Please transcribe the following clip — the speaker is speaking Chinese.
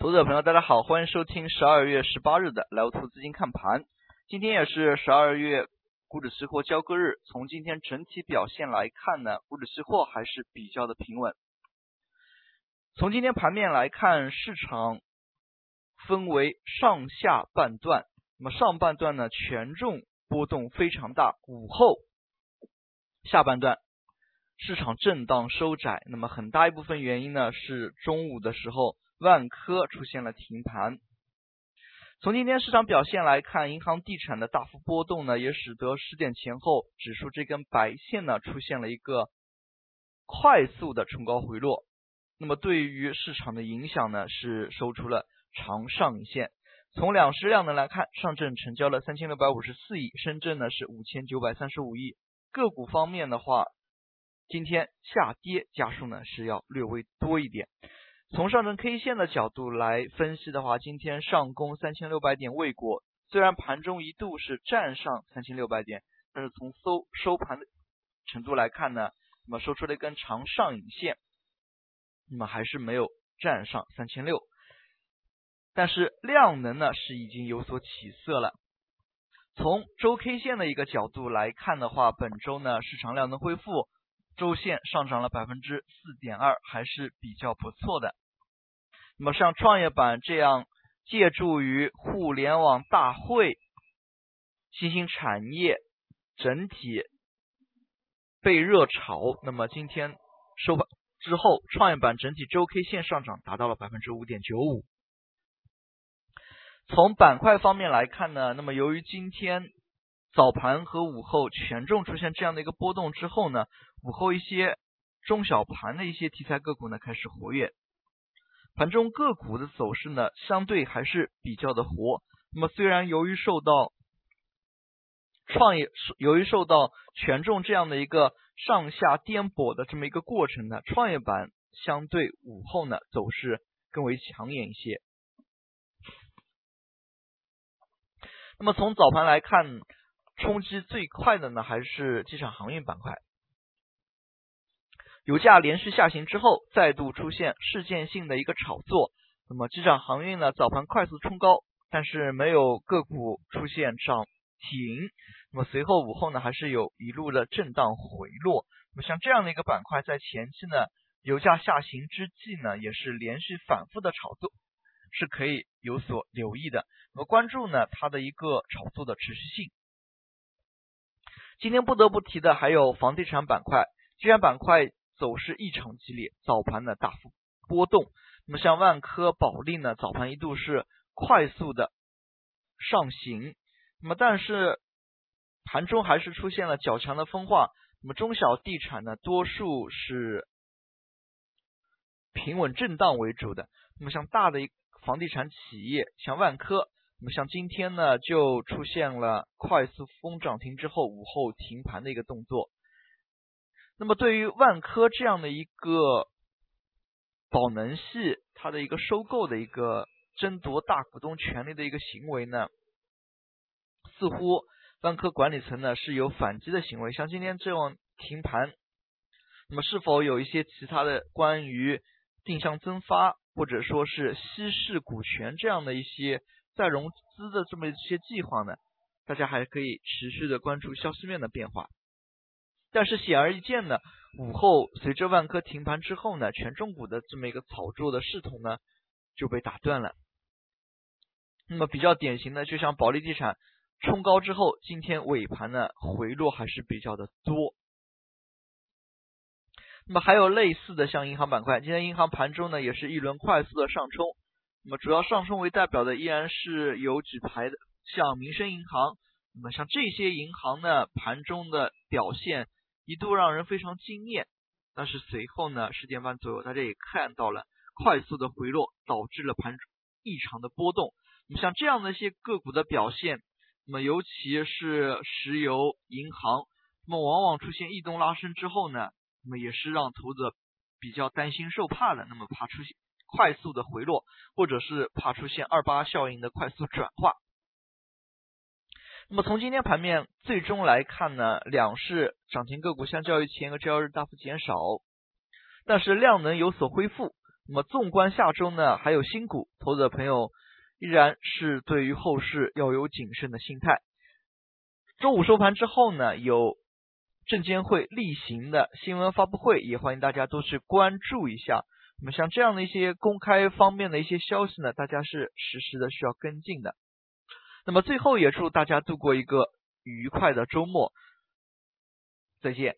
投资者朋友，大家好，欢迎收听十二月十八日的来图资金看盘。今天也是十二月股指期货交割日，从今天整体表现来看呢，股指期货还是比较的平稳。从今天盘面来看，市场分为上下半段，那么上半段呢权重波动非常大，午后下半段市场震荡收窄，那么很大一部分原因呢是中午的时候。万科出现了停盘。从今天市场表现来看，银行、地产的大幅波动呢，也使得十点前后指数这根白线呢出现了一个快速的冲高回落。那么对于市场的影响呢，是收出了长上影线。从两市量能来看，上证成交了三千六百五十四亿，深圳呢是五千九百三十五亿。个股方面的话，今天下跌家数呢是要略微多一点。从上证 K 线的角度来分析的话，今天上攻三千六百点未果，虽然盘中一度是站上三千六百点，但是从收收盘的程度来看呢，那么收出了一根长上影线，那么还是没有站上三千六，但是量能呢是已经有所起色了。从周 K 线的一个角度来看的话，本周呢市场量能恢复。周线上涨了百分之四点二，还是比较不错的。那么像创业板这样借助于互联网大会、新兴产业整体被热炒，那么今天收盘之后，创业板整体周 K 线上涨达到了百分之五点九五。从板块方面来看呢，那么由于今天。早盘和午后权重出现这样的一个波动之后呢，午后一些中小盘的一些题材个股呢开始活跃，盘中个股的走势呢相对还是比较的活。那么虽然由于受到创业由于受到权重这样的一个上下颠簸的这么一个过程呢，创业板相对午后呢走势更为抢眼一些。那么从早盘来看。冲击最快的呢，还是机场航运板块。油价连续下行之后，再度出现事件性的一个炒作。那么机场航运呢，早盘快速冲高，但是没有个股出现涨停。那么随后午后呢，还是有一路的震荡回落。那么像这样的一个板块，在前期呢，油价下行之际呢，也是连续反复的炒作，是可以有所留意的。那么关注呢，它的一个炒作的持续性。今天不得不提的还有房地产板块，居然板块走势异常激烈，早盘呢大幅波动。那么像万科、保利呢，早盘一度是快速的上行，那么但是盘中还是出现了较强的分化。那么中小地产呢，多数是平稳震荡为主的。那么像大的一房地产企业，像万科。那么像今天呢，就出现了快速封涨停之后午后停盘的一个动作。那么对于万科这样的一个宝能系，它的一个收购的一个争夺大股东权利的一个行为呢，似乎万科管理层呢是有反击的行为。像今天这样停盘，那么是否有一些其他的关于定向增发或者说是稀释股权这样的一些？再融资的这么一些计划呢，大家还可以持续的关注消息面的变化。但是显而易见呢，午后随着万科停盘之后呢，权重股的这么一个炒作的势头呢就被打断了。那么比较典型的，就像保利地产冲高之后，今天尾盘呢回落还是比较的多。那么还有类似的，像银行板块，今天银行盘中呢也是一轮快速的上冲。那么主要上升为代表的依然是有几排的，像民生银行。那么像这些银行呢，盘中的表现一度让人非常惊艳，但是随后呢，十点半左右大家也看到了快速的回落，导致了盘异常的波动。那么像这样的一些个股的表现，那么尤其是石油银行，那么往往出现异动拉升之后呢，那么也是让投资者比较担心受怕的，那么怕出现。快速的回落，或者是怕出现二八效应的快速转化。那么从今天盘面最终来看呢，两市涨停个股相较于前一个交易日大幅减少，但是量能有所恢复。那么纵观下周呢，还有新股，投资者朋友依然是对于后市要有谨慎的心态。周五收盘之后呢，有证监会例行的新闻发布会，也欢迎大家都去关注一下。那么像这样的一些公开方面的一些消息呢，大家是实时的需要跟进的。那么最后也祝大家度过一个愉快的周末，再见。